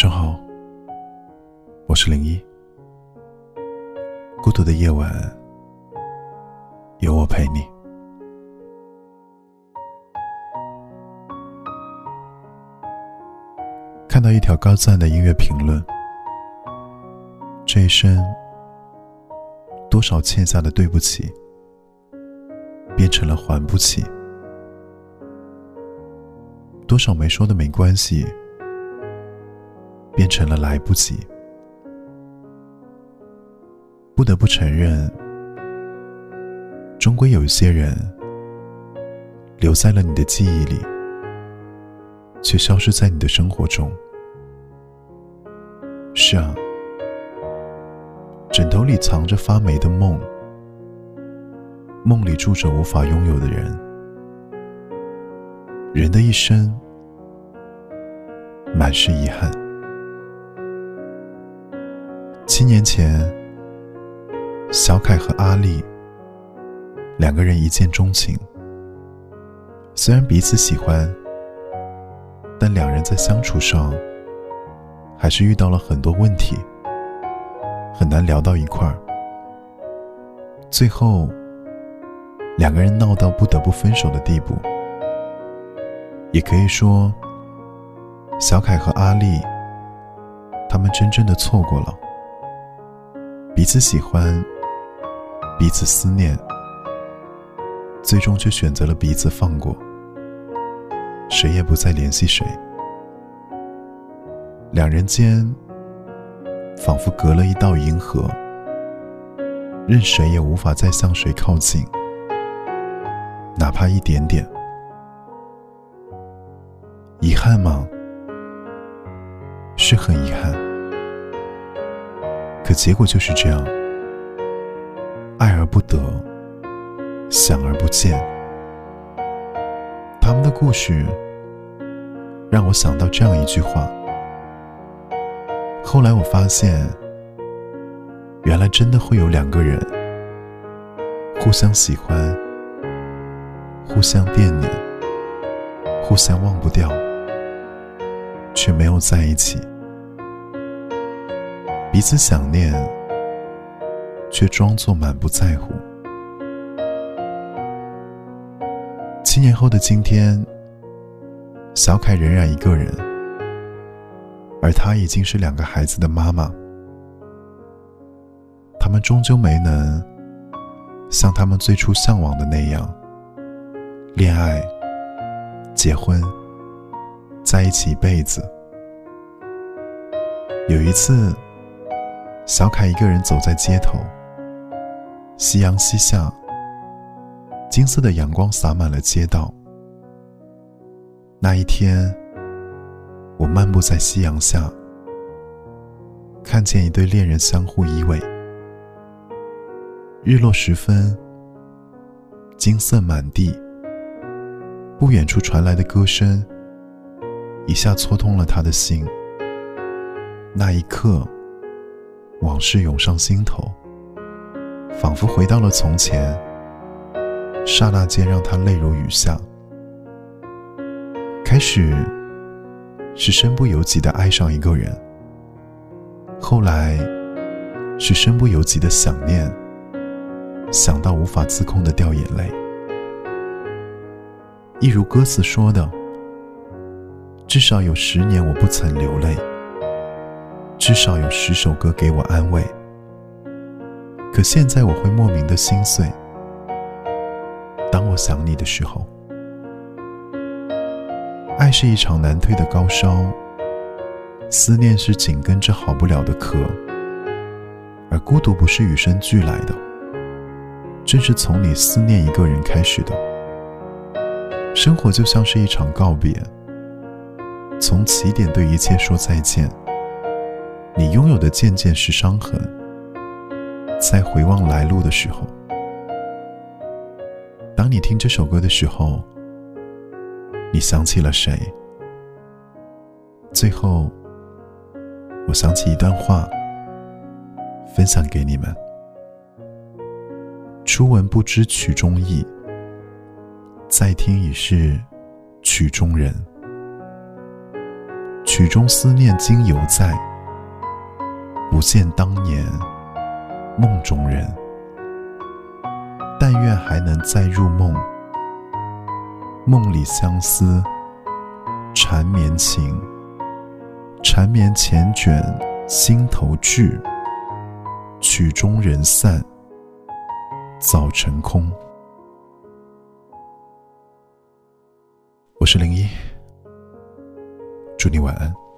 上好，我是零一。孤独的夜晚，有我陪你。看到一条高赞的音乐评论，这一生多少欠下的对不起，变成了还不起；多少没说的没关系。变成了来不及。不得不承认，终归有一些人留在了你的记忆里，却消失在你的生活中。是啊，枕头里藏着发霉的梦，梦里住着无法拥有的人。人的一生满是遗憾。七年前，小凯和阿丽两个人一见钟情。虽然彼此喜欢，但两人在相处上还是遇到了很多问题，很难聊到一块儿。最后，两个人闹到不得不分手的地步。也可以说，小凯和阿丽他们真正的错过了。彼此喜欢，彼此思念，最终却选择了彼此放过，谁也不再联系谁。两人间仿佛隔了一道银河，任谁也无法再向谁靠近，哪怕一点点。遗憾吗？是很遗憾。可结果就是这样，爱而不得，想而不见。他们的故事让我想到这样一句话。后来我发现，原来真的会有两个人互相喜欢，互相惦念，互相忘不掉，却没有在一起。彼此想念，却装作满不在乎。七年后的今天，小凯仍然一个人，而她已经是两个孩子的妈妈。他们终究没能像他们最初向往的那样，恋爱、结婚、在一起一辈子。有一次。小凯一个人走在街头，夕阳西下，金色的阳光洒满了街道。那一天，我漫步在夕阳下，看见一对恋人相互依偎。日落时分，金色满地。不远处传来的歌声，一下戳痛了他的心。那一刻。往事涌上心头，仿佛回到了从前。刹那间，让他泪如雨下。开始是身不由己的爱上一个人，后来是身不由己的想念，想到无法自控的掉眼泪。一如歌词说的：“至少有十年我不曾流泪。”至少有十首歌给我安慰，可现在我会莫名的心碎。当我想你的时候，爱是一场难退的高烧，思念是紧跟着好不了的咳，而孤独不是与生俱来的，正是从你思念一个人开始的。生活就像是一场告别，从起点对一切说再见。你拥有的渐渐是伤痕，在回望来路的时候，当你听这首歌的时候，你想起了谁？最后，我想起一段话，分享给你们：初闻不知曲中意，再听已是曲中人。曲中思念今犹在，不见当年梦中人。但愿还能再入梦，梦里相思缠绵情，缠绵缱绻心头剧。曲终人散，早成空。我是零一，祝你晚安。